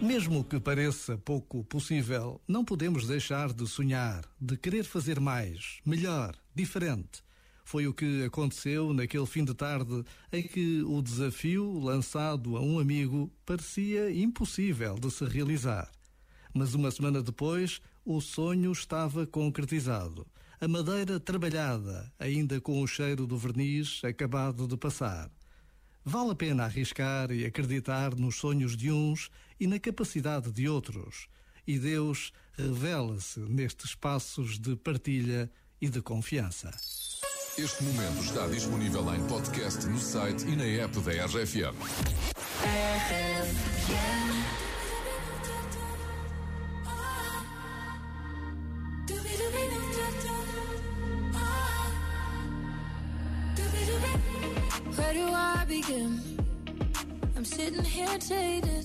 Mesmo que pareça pouco possível, não podemos deixar de sonhar, de querer fazer mais, melhor, diferente. Foi o que aconteceu naquele fim de tarde em que o desafio lançado a um amigo parecia impossível de se realizar. Mas uma semana depois, o sonho estava concretizado. A madeira trabalhada, ainda com o cheiro do verniz acabado de passar. Vale a pena arriscar e acreditar nos sonhos de uns e na capacidade de outros. E Deus revela-se nestes passos de partilha e de confiança. Este momento está disponível em podcast no site e na app da RFM. Where I begin? I'm sitting here jaded.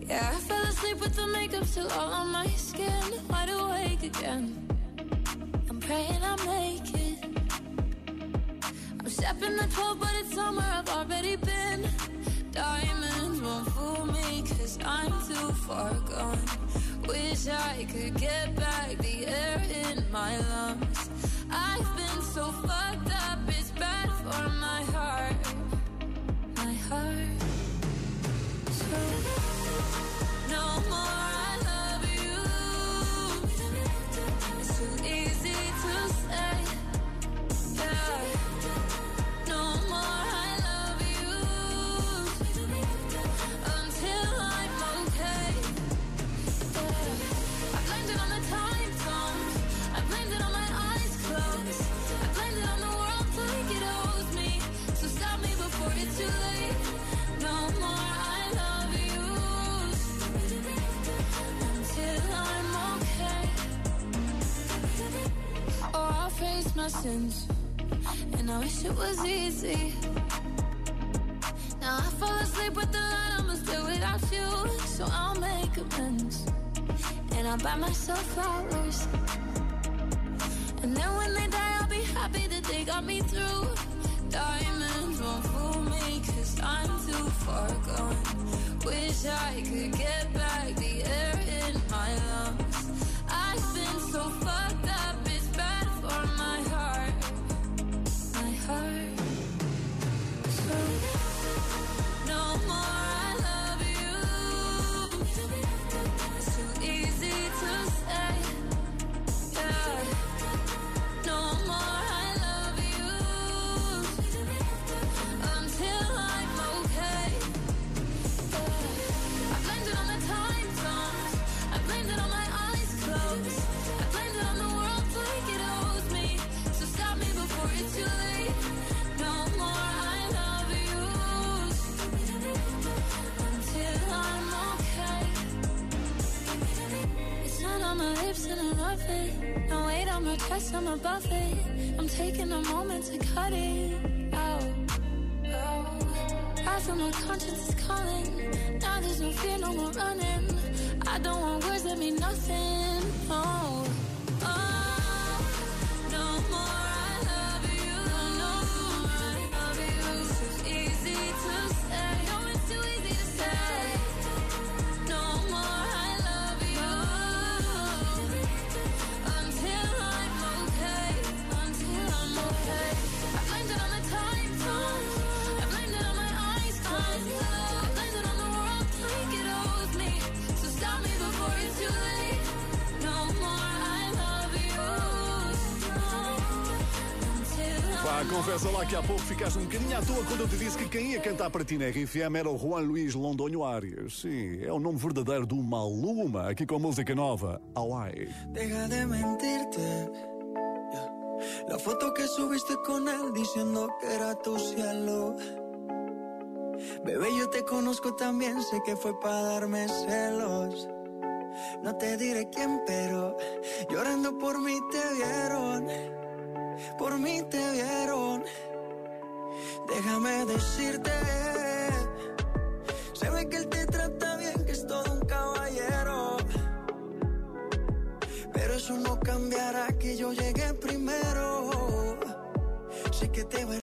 Yeah, I fell asleep with the makeup still all on my skin. Wide awake again. I'm praying I make it. I'm stepping the 12, but it's somewhere I've already been. Diamonds won't fool me, cause I'm too far gone. Wish I could get I'll face my sins. And I wish it was easy. Now I fall asleep with the light, I'ma still without you. So I'll make amends. And I'll buy myself flowers. And then when they die, I'll be happy that they got me through. Diamonds won't fool me, cause I'm too far gone. Wish I could get my lips and I love it. No weight on my chest, I'm above it. I'm taking a moment to cut it out. I feel my conscience is calling. Now there's no fear, no more running. I don't want words that mean nothing. Oh, oh, no more Pá, confessa lá que há pouco ficaste um bocadinho à toa quando eu te disse que quem ia cantar para ti na RFM era o Juan Luís Londonho Arias. Sim, é o nome verdadeiro do Maluma, aqui com a música nova, Hawaii. Deja de mentirte. La foto que subiste con él diciendo que era tu cielo. Bebé, yo te conozco también, sé que fue para darme celos. No te diré quién, pero llorando por mí te vieron. Decirte. Se ve que él te trata bien, que es todo un caballero. Pero eso no cambiará que yo llegué primero. Sé que te